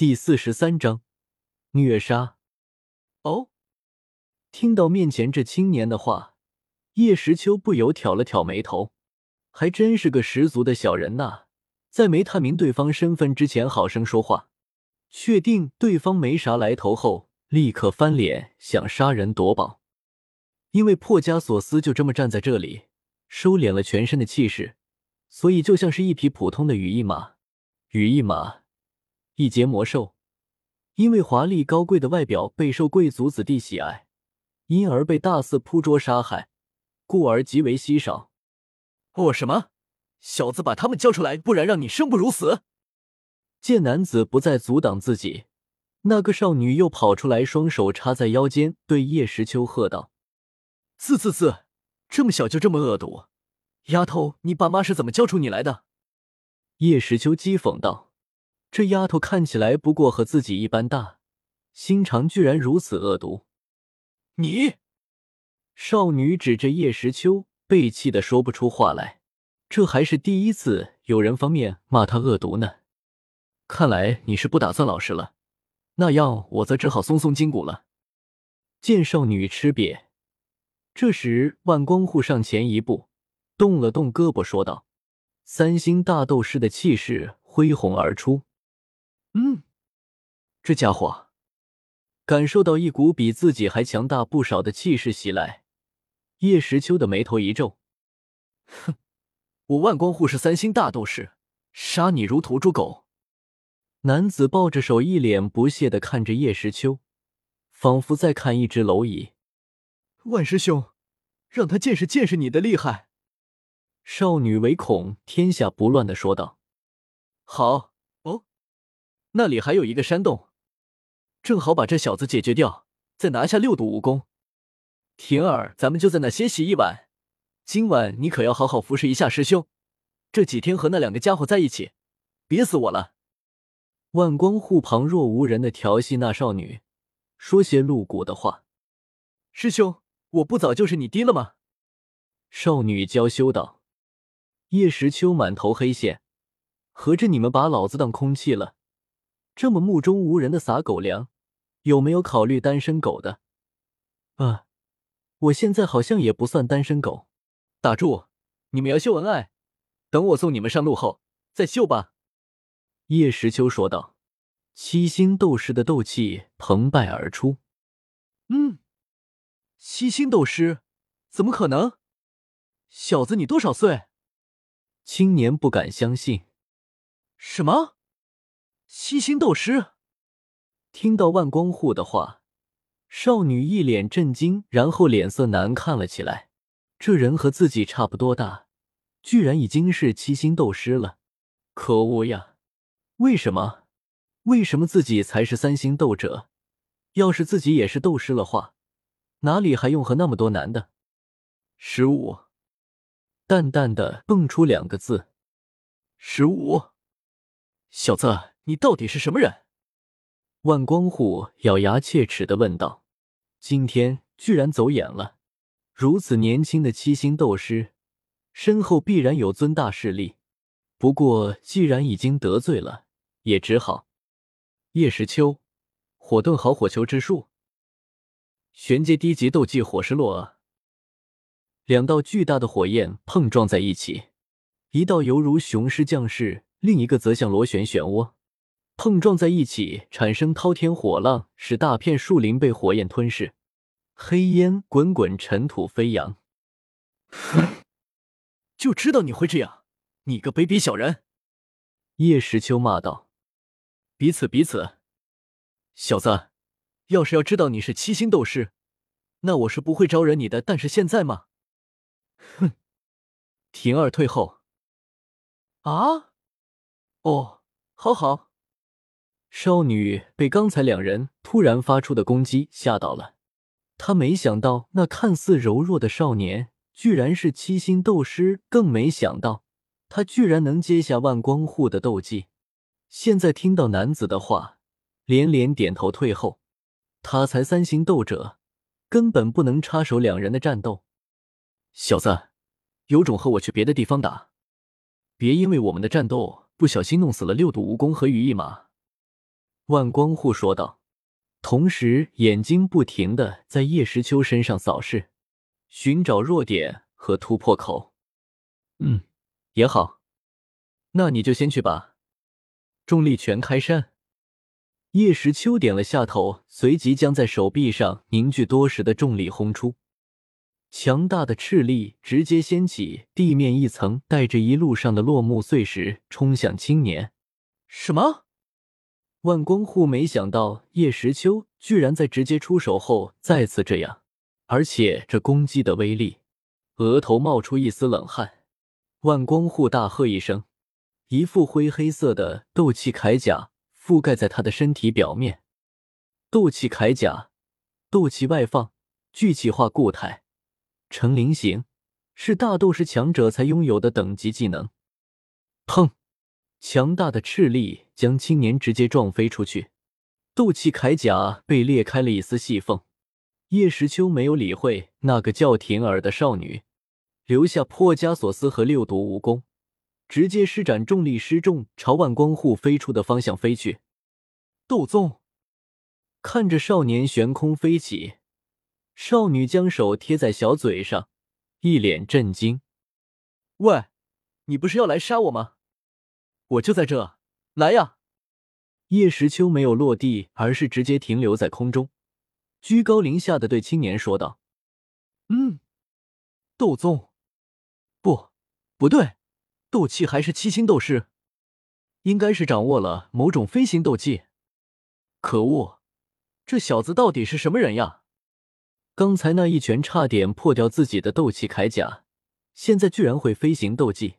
第四十三章虐杀。哦，听到面前这青年的话，叶时秋不由挑了挑眉头，还真是个十足的小人呐！在没探明对方身份之前，好生说话，确定对方没啥来头后，立刻翻脸想杀人夺宝。因为破加索斯就这么站在这里，收敛了全身的气势，所以就像是一匹普通的羽翼马。羽翼马。一节魔兽，因为华丽高贵的外表备受贵族子弟喜爱，因而被大肆扑捉杀害，故而极为稀少。哦，什么？小子，把他们交出来，不然让你生不如死！见男子不再阻挡自己，那个少女又跑出来，双手插在腰间，对叶时秋喝道：“啧啧啧，这么小就这么恶毒，丫头，你爸妈是怎么教出你来的？”叶时秋讥讽道。这丫头看起来不过和自己一般大，心肠居然如此恶毒。你，少女指着叶时秋，被气得说不出话来。这还是第一次有人方面骂她恶毒呢。看来你是不打算老实了，那样我则只好松松筋骨了。见少女吃瘪，这时万光护上前一步，动了动胳膊，说道：“三星大斗士的气势恢宏而出。”嗯，这家伙感受到一股比自己还强大不少的气势袭来，叶时秋的眉头一皱：“哼，我万光护是三星大斗士，杀你如屠猪狗！”男子抱着手，一脸不屑的看着叶时秋，仿佛在看一只蝼蚁。万师兄，让他见识见识你的厉害！少女唯恐天下不乱的说道：“好。”那里还有一个山洞，正好把这小子解决掉，再拿下六毒蜈蚣。婷儿，咱们就在那歇息一晚。今晚你可要好好服侍一下师兄，这几天和那两个家伙在一起，憋死我了。万光护旁若无人的调戏那少女，说些露骨的话。师兄，我不早就是你爹了吗？少女娇羞道。叶时秋满头黑线，合着你们把老子当空气了？这么目中无人的撒狗粮，有没有考虑单身狗的？啊，我现在好像也不算单身狗。打住！你们要秀恩爱，等我送你们上路后再秀吧。”叶时秋说道。七星斗师的斗气澎湃而出。嗯，七星斗师？怎么可能？小子，你多少岁？青年不敢相信。什么？七星斗师，听到万光护的话，少女一脸震惊，然后脸色难看了起来。这人和自己差不多大，居然已经是七星斗师了！可恶呀！为什么？为什么自己才是三星斗者？要是自己也是斗师的话，哪里还用和那么多男的？十五，淡淡的蹦出两个字：十五，小子。你到底是什么人？万光护咬牙切齿的问道：“今天居然走眼了！如此年轻的七星斗师，身后必然有尊大势力。不过既然已经得罪了，也只好……叶时秋，火遁好火球之术，玄阶低级斗技火势落。两道巨大的火焰碰撞在一起，一道犹如雄狮降世，另一个则像螺旋漩涡。”碰撞在一起，产生滔天火浪，使大片树林被火焰吞噬，黑烟滚滚，尘土飞扬。哼，就知道你会这样，你个卑鄙小人！叶时秋骂道：“彼此彼此，小子，要是要知道你是七星斗士，那我是不会招惹你的。但是现在嘛，哼！婷儿退后。啊？哦，好好。”少女被刚才两人突然发出的攻击吓到了，她没想到那看似柔弱的少年居然是七星斗师，更没想到他居然能接下万光护的斗技。现在听到男子的话，连连点头退后。他才三星斗者，根本不能插手两人的战斗。小子，有种和我去别的地方打，别因为我们的战斗不小心弄死了六毒蜈蚣和羽翼马。万光护说道，同时眼睛不停的在叶时秋身上扫视，寻找弱点和突破口。嗯，也好，那你就先去吧。重力全开山。叶时秋点了下头，随即将在手臂上凝聚多时的重力轰出，强大的斥力直接掀起地面一层，带着一路上的落木碎石冲向青年。什么？万光护没想到叶时秋居然在直接出手后再次这样，而且这攻击的威力，额头冒出一丝冷汗。万光护大喝一声，一副灰黑色的斗气铠甲。覆盖在他的身体表面，斗气铠甲，斗气外放，聚气化固态，成菱形，是大斗士强者才拥有的等级技能。砰！强大的斥力将青年直接撞飞出去，斗气铠甲被裂开了一丝细缝。叶时秋没有理会那个叫婷儿的少女，留下破枷锁丝和六毒蜈蚣。直接施展重力失重，朝万光护飞出的方向飞去。斗宗看着少年悬空飞起，少女将手贴在小嘴上，一脸震惊：“喂，你不是要来杀我吗？我就在这，来呀！”叶时秋没有落地，而是直接停留在空中，居高临下的对青年说道：“嗯，斗宗，不，不对。”斗气还是七星斗士，应该是掌握了某种飞行斗技。可恶，这小子到底是什么人呀？刚才那一拳差点破掉自己的斗气铠甲，现在居然会飞行斗技，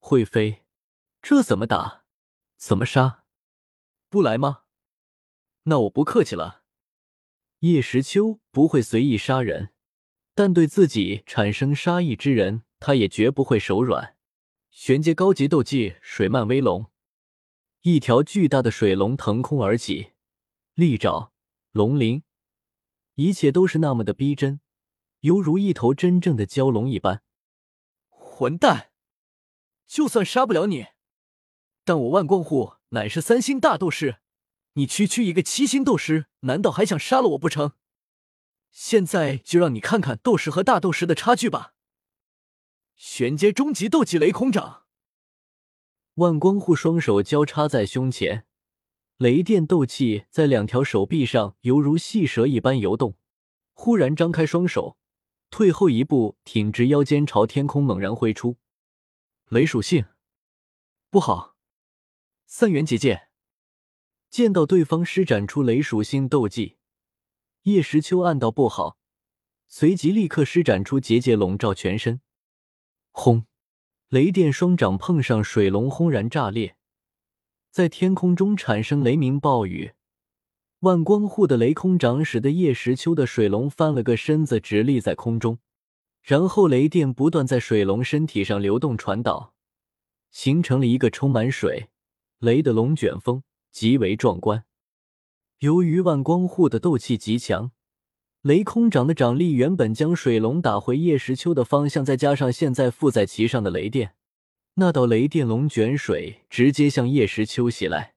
会飞，这怎么打？怎么杀？不来吗？那我不客气了。叶时秋不会随意杀人，但对自己产生杀意之人，他也绝不会手软。玄阶高级斗技水漫威龙，一条巨大的水龙腾空而起，利爪、龙鳞，一切都是那么的逼真，犹如一头真正的蛟龙一般。混蛋！就算杀不了你，但我万光护乃是三星大斗士，你区区一个七星斗士，难道还想杀了我不成？现在就让你看看斗士和大斗士的差距吧！玄阶终极斗技雷空掌，万光护双手交叉在胸前，雷电斗气在两条手臂上犹如细蛇一般游动。忽然张开双手，退后一步，挺直腰间，朝天空猛然挥出。雷属性不好，三元结界。见到对方施展出雷属性斗技，叶时秋暗道不好，随即立刻施展出结界笼罩全身。轰！雷电双掌碰上水龙，轰然炸裂，在天空中产生雷鸣暴雨。万光护的雷空掌使得叶时秋的水龙翻了个身子，直立在空中。然后雷电不断在水龙身体上流动传导，形成了一个充满水雷的龙卷风，极为壮观。由于万光护的斗气极强。雷空掌的掌力原本将水龙打回叶时秋的方向，再加上现在附在其上的雷电，那道雷电龙卷水直接向叶时秋袭来。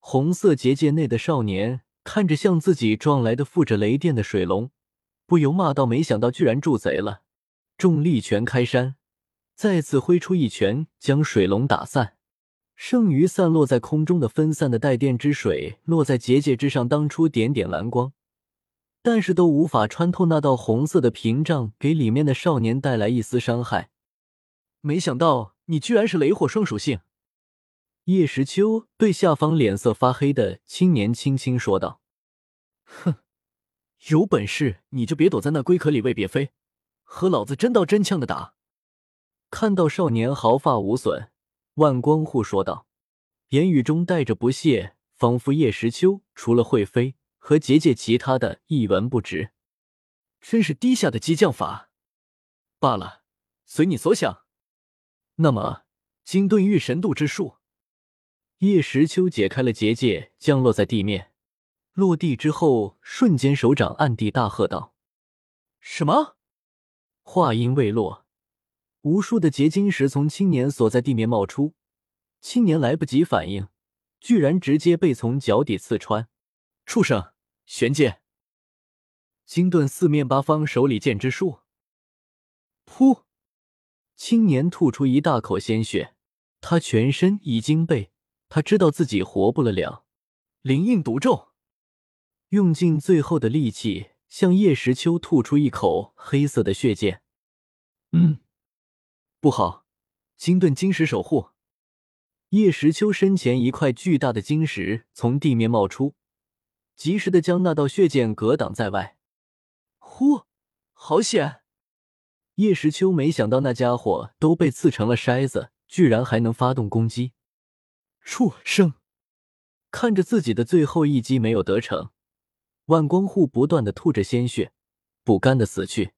红色结界内的少年看着向自己撞来的附着雷电的水龙，不由骂道：“没想到居然助贼了！”重力拳开山，再次挥出一拳将水龙打散，剩余散落在空中的分散的带电之水落在结界之上，当初点点蓝光。但是都无法穿透那道红色的屏障，给里面的少年带来一丝伤害。没想到你居然是雷火双属性。叶时秋对下方脸色发黑的青年轻轻说道：“哼，有本事你就别躲在那龟壳里喂别飞，和老子真刀真枪的打。”看到少年毫发无损，万光护说道，言语中带着不屑，仿佛叶时秋除了会飞。和结界，其他的一文不值，真是低下的激将法。罢了，随你所想。那么，金盾玉神渡之术。叶时秋解开了结界，降落在地面。落地之后，瞬间手掌暗地大喝道：“什么？”话音未落，无数的结晶石从青年所在地面冒出。青年来不及反应。居然直接被从脚底刺穿。畜生，玄剑！金盾四面八方手里剑之术，噗！青年吐出一大口鲜血，他全身已经被他知道自己活不了了。灵印毒咒，用尽最后的力气向叶时秋吐出一口黑色的血剑。嗯，不好，金盾晶石守护。叶时秋身前一块巨大的晶石从地面冒出，及时的将那道血剑隔挡在外。呼，好险！叶时秋没想到那家伙都被刺成了筛子，居然还能发动攻击。畜生！看着自己的最后一击没有得逞，万光护不断的吐着鲜血，不甘的死去。